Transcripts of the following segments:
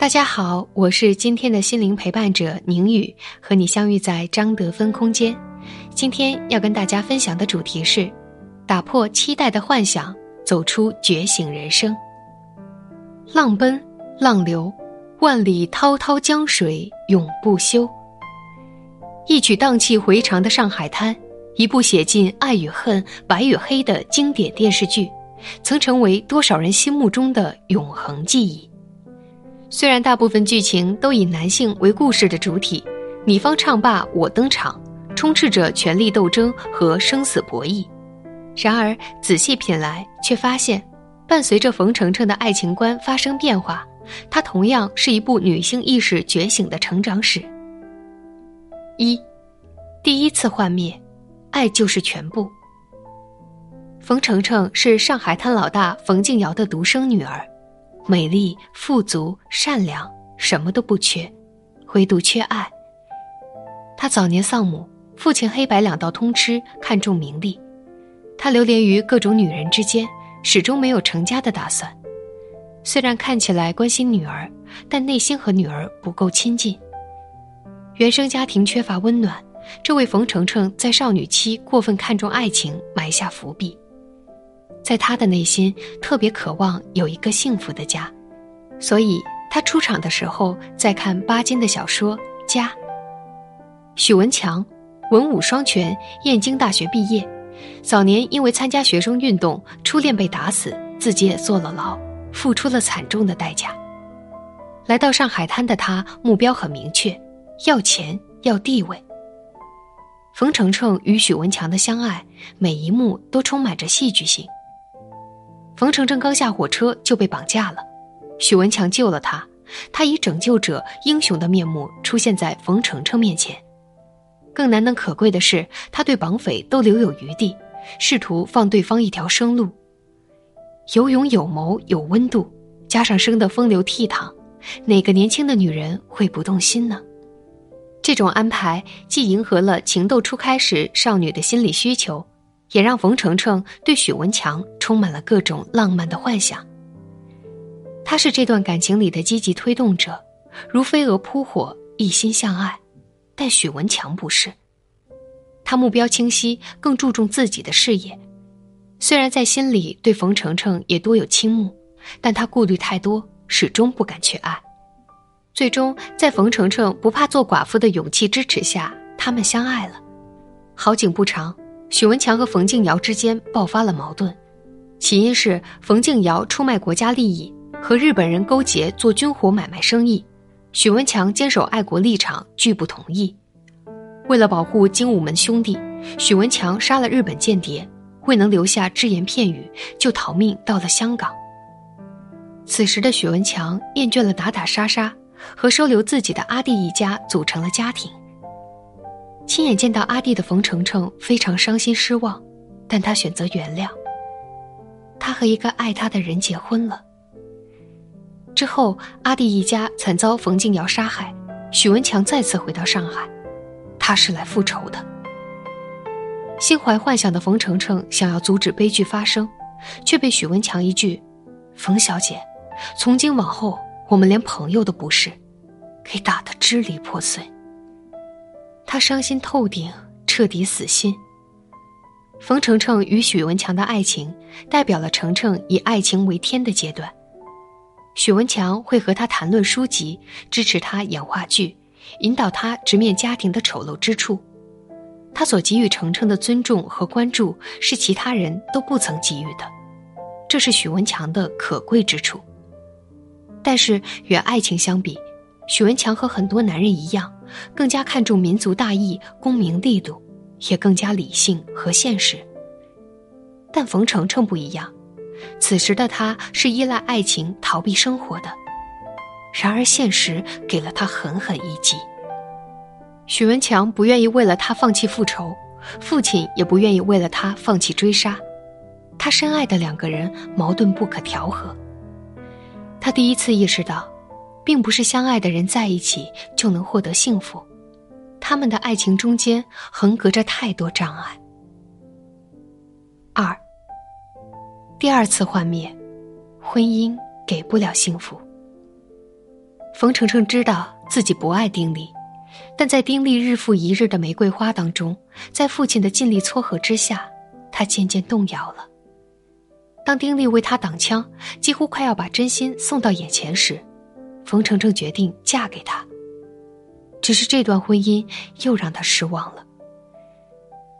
大家好，我是今天的心灵陪伴者宁宇，和你相遇在张德芬空间。今天要跟大家分享的主题是：打破期待的幻想，走出觉醒人生。浪奔，浪流，万里滔滔江水永不休。一曲荡气回肠的《上海滩》，一部写尽爱与恨、白与黑的经典电视剧，曾成为多少人心目中的永恒记忆。虽然大部分剧情都以男性为故事的主体，你方唱罢我登场，充斥着权力斗争和生死博弈，然而仔细品来，却发现，伴随着冯程程的爱情观发生变化，它同样是一部女性意识觉醒的成长史。一，第一次幻灭，爱就是全部。冯程程是上海滩老大冯敬尧的独生女儿。美丽、富足、善良，什么都不缺，唯独缺爱。他早年丧母，父亲黑白两道通吃，看重名利。他流连于各种女人之间，始终没有成家的打算。虽然看起来关心女儿，但内心和女儿不够亲近。原生家庭缺乏温暖，这为冯程程在少女期过分看重爱情埋下伏笔。在他的内心特别渴望有一个幸福的家，所以他出场的时候在看巴金的小说《家》。许文强，文武双全，燕京大学毕业，早年因为参加学生运动，初恋被打死，自己也坐了牢，付出了惨重的代价。来到上海滩的他目标很明确，要钱要地位。冯程程与许文强的相爱，每一幕都充满着戏剧性。冯程程刚下火车就被绑架了，许文强救了他，他以拯救者英雄的面目出现在冯程程面前。更难能可贵的是，他对绑匪都留有余地，试图放对方一条生路。有勇有谋有温度，加上生得风流倜傥，哪个年轻的女人会不动心呢？这种安排既迎合了情窦初开时少女的心理需求。也让冯程程对许文强充满了各种浪漫的幻想。他是这段感情里的积极推动者，如飞蛾扑火，一心向爱。但许文强不是，他目标清晰，更注重自己的事业。虽然在心里对冯程程也多有倾慕，但他顾虑太多，始终不敢去爱。最终，在冯程程不怕做寡妇的勇气支持下，他们相爱了。好景不长。许文强和冯敬尧之间爆发了矛盾，起因是冯敬尧出卖国家利益，和日本人勾结做军火买卖生意，许文强坚守爱国立场，拒不同意。为了保护精武门兄弟，许文强杀了日本间谍，未能留下只言片语，就逃命到了香港。此时的许文强厌倦了打打杀杀，和收留自己的阿弟一家组成了家庭。亲眼见到阿弟的冯程程非常伤心失望，但他选择原谅。他和一个爱他的人结婚了。之后，阿弟一家惨遭冯敬尧杀害，许文强再次回到上海，他是来复仇的。心怀幻想的冯程程想要阻止悲剧发生，却被许文强一句“冯小姐，从今往后我们连朋友都不是”，给打得支离破碎。他伤心透顶，彻底死心。冯程程与许文强的爱情，代表了程程以爱情为天的阶段。许文强会和他谈论书籍，支持他演话剧，引导他直面家庭的丑陋之处。他所给予程程的尊重和关注，是其他人都不曾给予的，这是许文强的可贵之处。但是与爱情相比，许文强和很多男人一样。更加看重民族大义、功名利禄，也更加理性和现实。但冯程程不一样，此时的他是依赖爱情逃避生活的。然而现实给了他狠狠一击。许文强不愿意为了他放弃复仇，父亲也不愿意为了他放弃追杀。他深爱的两个人矛盾不可调和。他第一次意识到，并不是相爱的人在一起就能获得幸福，他们的爱情中间横隔着太多障碍。二。第二次幻灭，婚姻给不了幸福。冯程程知道自己不爱丁力。但在丁力日复一日的玫瑰花当中，在父亲的尽力撮合之下，他渐渐动摇了。当丁力为他挡枪，几乎快要把真心送到眼前时，冯程程决定嫁给他。只是这段婚姻又让他失望了。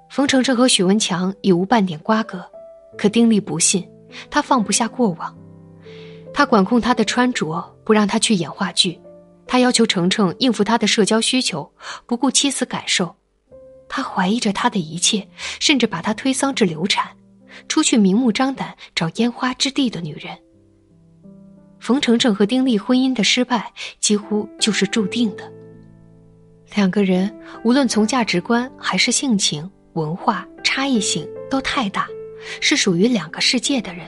冯程程和许文强已无半点瓜葛，可丁力不信，他放不下过往，他管控他的穿着，不让他去演话剧。他要求程程应付他的社交需求，不顾妻子感受。他怀疑着他的一切，甚至把他推搡至流产，出去明目张胆找烟花之地的女人。冯程程和丁力婚姻的失败几乎就是注定的。两个人无论从价值观还是性情、文化差异性都太大，是属于两个世界的人。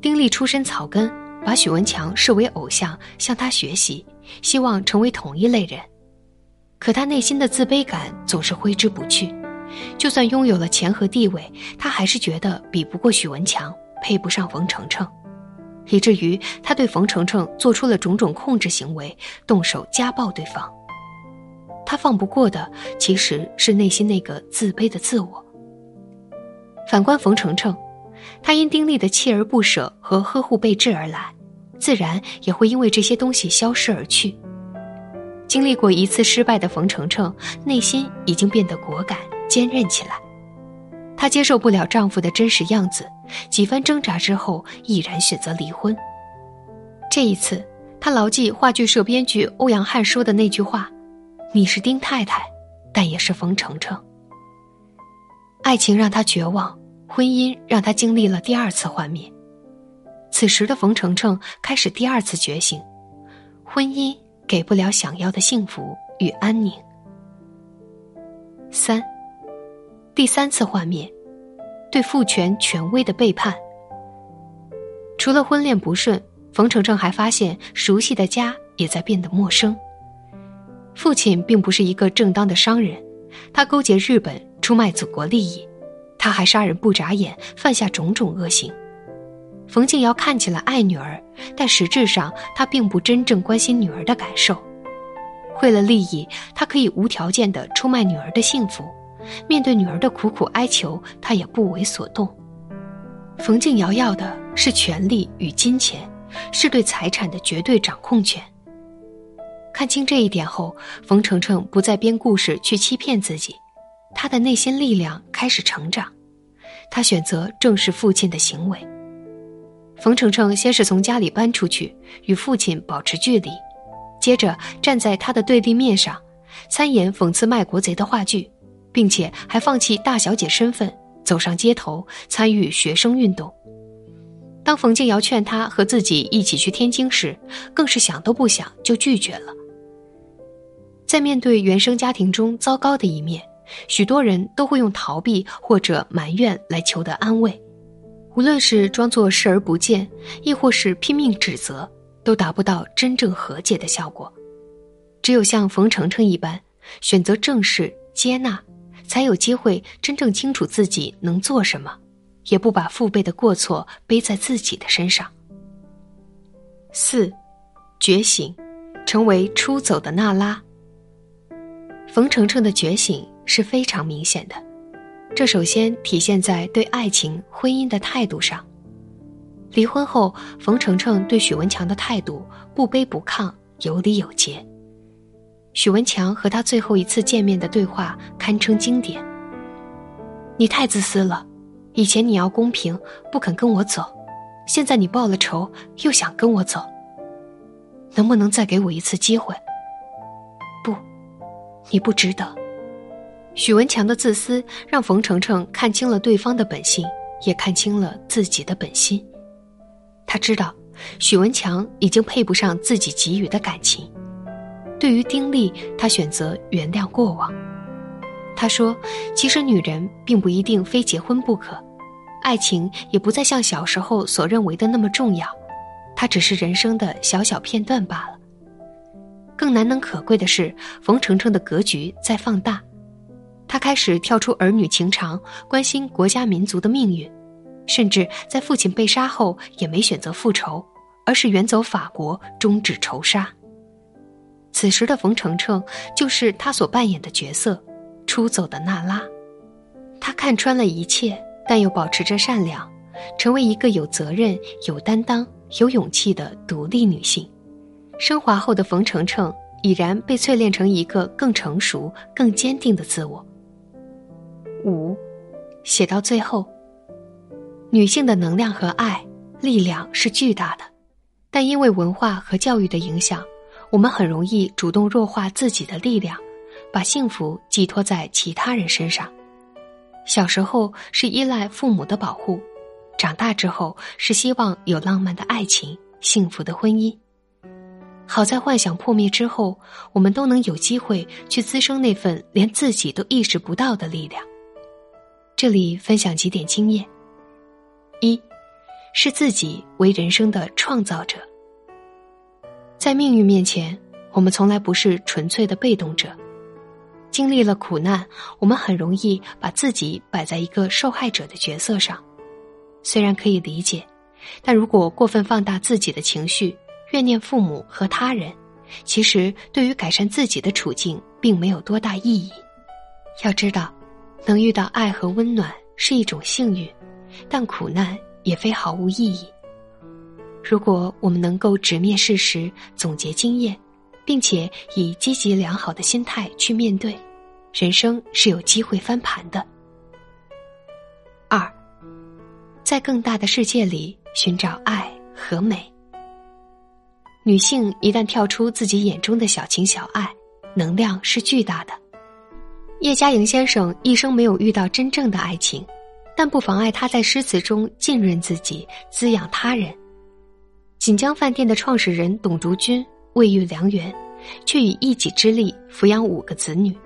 丁力出身草根。把许文强视为偶像，向他学习，希望成为同一类人。可他内心的自卑感总是挥之不去。就算拥有了钱和地位，他还是觉得比不过许文强，配不上冯程程，以至于他对冯程程做出了种种控制行为，动手家暴对方。他放不过的其实是内心那个自卑的自我。反观冯程程。他因丁力的锲而不舍和呵护备至而来，自然也会因为这些东西消失而去。经历过一次失败的冯程程，内心已经变得果敢坚韧起来。她接受不了丈夫的真实样子，几番挣扎之后，毅然选择离婚。这一次，她牢记话剧社编剧欧阳汉说的那句话：“你是丁太太，但也是冯程程。”爱情让她绝望。婚姻让他经历了第二次幻灭，此时的冯程程开始第二次觉醒，婚姻给不了想要的幸福与安宁。三，第三次幻灭，对父权权威的背叛。除了婚恋不顺，冯程程还发现熟悉的家也在变得陌生。父亲并不是一个正当的商人，他勾结日本出卖祖国利益。他还杀人不眨眼，犯下种种恶行。冯静瑶看起来爱女儿，但实质上他并不真正关心女儿的感受。为了利益，他可以无条件的出卖女儿的幸福。面对女儿的苦苦哀求，他也不为所动。冯静瑶要的是权力与金钱，是对财产的绝对掌控权。看清这一点后，冯程程不再编故事去欺骗自己。他的内心力量开始成长，他选择正视父亲的行为。冯程程先是从家里搬出去，与父亲保持距离，接着站在他的对立面上，参演讽刺卖国贼的话剧，并且还放弃大小姐身份，走上街头参与学生运动。当冯静瑶劝他和自己一起去天津时，更是想都不想就拒绝了。在面对原生家庭中糟糕的一面。许多人都会用逃避或者埋怨来求得安慰，无论是装作视而不见，亦或是拼命指责，都达不到真正和解的效果。只有像冯程程一般，选择正视接纳，才有机会真正清楚自己能做什么，也不把父辈的过错背在自己的身上。四，觉醒，成为出走的娜拉。冯程程的觉醒。是非常明显的，这首先体现在对爱情、婚姻的态度上。离婚后，冯程程对许文强的态度不卑不亢，有礼有节。许文强和他最后一次见面的对话堪称经典。你太自私了，以前你要公平，不肯跟我走，现在你报了仇，又想跟我走。能不能再给我一次机会？你不值得。许文强的自私让冯程程看清了对方的本性，也看清了自己的本心。他知道，许文强已经配不上自己给予的感情。对于丁力，他选择原谅过往。他说：“其实女人并不一定非结婚不可，爱情也不再像小时候所认为的那么重要，它只是人生的小小片段罢了。更难能可贵的是，冯程程的格局在放大，他开始跳出儿女情长，关心国家民族的命运，甚至在父亲被杀后也没选择复仇，而是远走法国，终止仇杀。此时的冯程程就是他所扮演的角色。”出走的娜拉，他看穿了一切，但又保持着善良，成为一个有责任、有担当、有勇气的独立女性。升华后的冯程程已然被淬炼成一个更成熟、更坚定的自我。五，写到最后，女性的能量和爱、力量是巨大的，但因为文化和教育的影响，我们很容易主动弱化自己的力量。把幸福寄托在其他人身上，小时候是依赖父母的保护，长大之后是希望有浪漫的爱情、幸福的婚姻。好在幻想破灭之后，我们都能有机会去滋生那份连自己都意识不到的力量。这里分享几点经验：一，是自己为人生的创造者。在命运面前，我们从来不是纯粹的被动者。经历了苦难，我们很容易把自己摆在一个受害者的角色上。虽然可以理解，但如果过分放大自己的情绪，怨念父母和他人，其实对于改善自己的处境并没有多大意义。要知道，能遇到爱和温暖是一种幸运，但苦难也非毫无意义。如果我们能够直面事实，总结经验。并且以积极良好的心态去面对，人生是有机会翻盘的。二，在更大的世界里寻找爱和美。女性一旦跳出自己眼中的小情小爱，能量是巨大的。叶嘉莹先生一生没有遇到真正的爱情，但不妨碍他在诗词中浸润自己，滋养他人。锦江饭店的创始人董竹君。未遇良缘，却以一己之力抚养五个子女。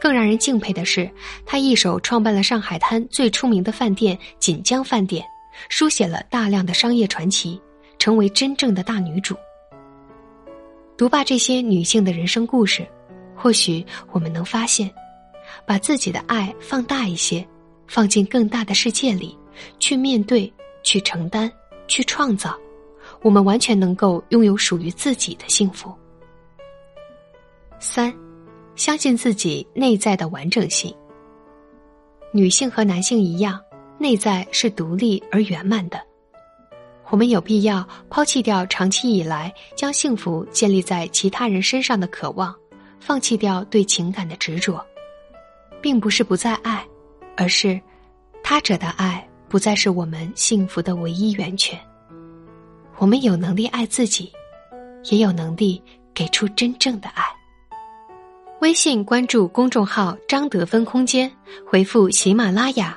更让人敬佩的是，他一手创办了上海滩最出名的饭店锦江饭店，书写了大量的商业传奇，成为真正的大女主。读罢这些女性的人生故事，或许我们能发现，把自己的爱放大一些，放进更大的世界里，去面对，去承担，去创造。我们完全能够拥有属于自己的幸福。三，相信自己内在的完整性。女性和男性一样，内在是独立而圆满的。我们有必要抛弃掉长期以来将幸福建立在其他人身上的渴望，放弃掉对情感的执着，并不是不再爱，而是他者的爱不再是我们幸福的唯一源泉。我们有能力爱自己，也有能力给出真正的爱。微信关注公众号“张德芬空间”，回复“喜马拉雅”，